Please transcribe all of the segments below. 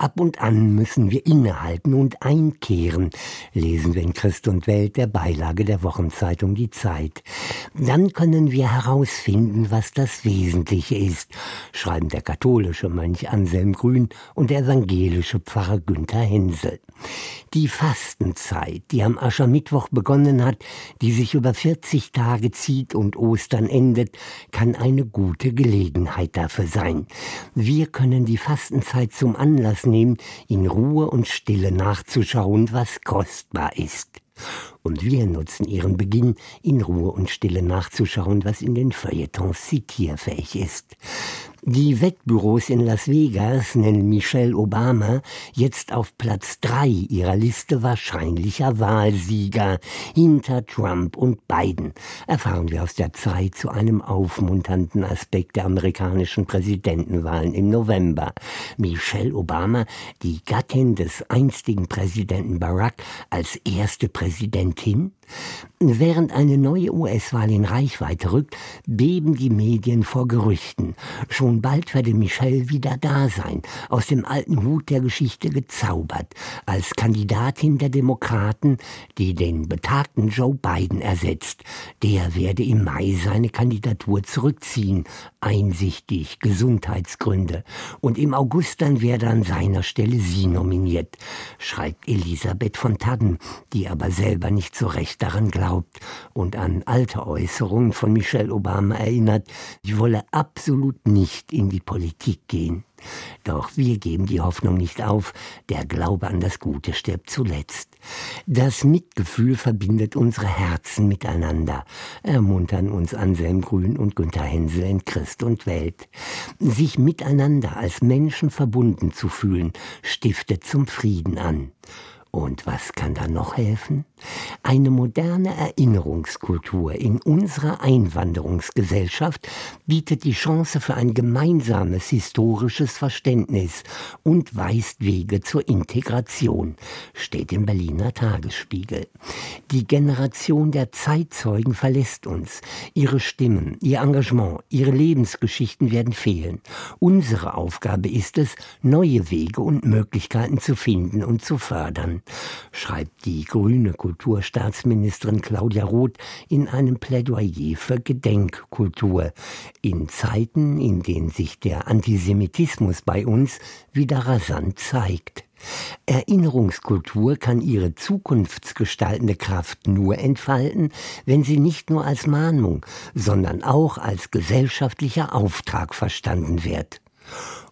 Ab und an müssen wir innehalten und einkehren, lesen wir in Christ und Welt der Beilage der Wochenzeitung Die Zeit. Dann können wir herausfinden, was das Wesentliche ist, schreiben der katholische Mönch Anselm Grün und der evangelische Pfarrer Günther Hensel. Die Fastenzeit, die am Aschermittwoch begonnen hat, die sich über 40 Tage zieht und Ostern endet, kann eine gute Gelegenheit dafür sein. Wir können die Fastenzeit zum Anlass nehmen, in Ruhe und Stille nachzuschauen, was kostbar ist. Und wir nutzen ihren Beginn, in Ruhe und Stille nachzuschauen, was in den Feuilletons zitierfähig ist. Die Wettbüros in Las Vegas nennen Michelle Obama jetzt auf Platz drei ihrer Liste wahrscheinlicher Wahlsieger hinter Trump und Biden. Erfahren wir aus der Zeit zu einem aufmunternden Aspekt der amerikanischen Präsidentenwahlen im November. Michelle Obama, die Gattin des einstigen Präsidenten Barack, als erste Präsidentin, Während eine neue US-Wahl in Reichweite rückt, beben die Medien vor Gerüchten. Schon bald werde Michelle wieder da sein, aus dem alten Hut der Geschichte gezaubert, als Kandidatin der Demokraten, die den betagten Joe Biden ersetzt. Der werde im Mai seine Kandidatur zurückziehen, einsichtig Gesundheitsgründe. Und im August dann werde an seiner Stelle sie nominiert, schreibt Elisabeth von Tadden, die aber selber nicht so recht daran glaubt und an alte Äußerungen von Michelle Obama erinnert, sie wolle absolut nicht in die Politik gehen. Doch wir geben die Hoffnung nicht auf, der Glaube an das Gute stirbt zuletzt. Das Mitgefühl verbindet unsere Herzen miteinander, ermuntern uns Anselm Grün und Günter Hensel in Christ und Welt. Sich miteinander als Menschen verbunden zu fühlen, stiftet zum Frieden an. Und was kann da noch helfen? Eine moderne Erinnerungskultur in unserer Einwanderungsgesellschaft bietet die Chance für ein gemeinsames historisches Verständnis und weist Wege zur Integration, steht im Berliner Tagesspiegel. Die Generation der Zeitzeugen verlässt uns. Ihre Stimmen, ihr Engagement, ihre Lebensgeschichten werden fehlen. Unsere Aufgabe ist es, neue Wege und Möglichkeiten zu finden und zu fördern schreibt die grüne Kulturstaatsministerin Claudia Roth in einem Plädoyer für Gedenkkultur. In Zeiten, in denen sich der Antisemitismus bei uns wieder rasant zeigt. Erinnerungskultur kann ihre zukunftsgestaltende Kraft nur entfalten, wenn sie nicht nur als Mahnung, sondern auch als gesellschaftlicher Auftrag verstanden wird.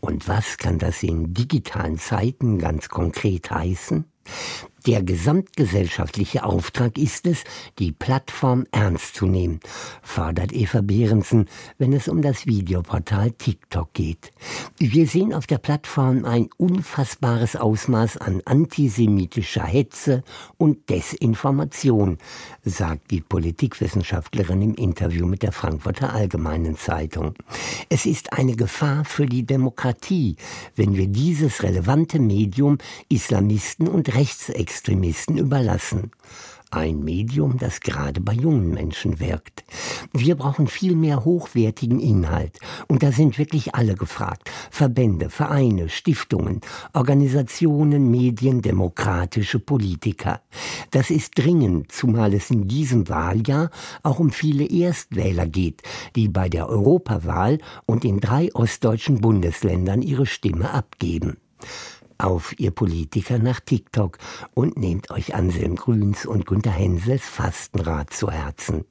Und was kann das in digitalen Zeiten ganz konkret heißen? Der gesamtgesellschaftliche Auftrag ist es, die Plattform ernst zu nehmen, fordert Eva Behrensen, wenn es um das Videoportal TikTok geht. Wir sehen auf der Plattform ein unfassbares Ausmaß an antisemitischer Hetze und Desinformation, sagt die Politikwissenschaftlerin im Interview mit der Frankfurter Allgemeinen Zeitung. Es ist eine Gefahr für die Demokratie, wenn wir dieses relevante Medium Islamisten und Rechtsextremisten überlassen. Ein Medium, das gerade bei jungen Menschen wirkt. Wir brauchen viel mehr hochwertigen Inhalt. Und da sind wirklich alle gefragt. Verbände, Vereine, Stiftungen, Organisationen, Medien, demokratische Politiker. Das ist dringend, zumal es in diesem Wahljahr auch um viele Erstwähler geht, die bei der Europawahl und in drei ostdeutschen Bundesländern ihre Stimme abgeben auf, ihr Politiker, nach TikTok und nehmt euch Anselm Grüns und Günter Hensels Fastenrat zu Herzen.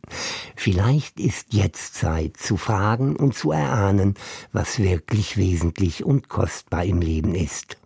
Vielleicht ist jetzt Zeit zu fragen und zu erahnen, was wirklich wesentlich und kostbar im Leben ist.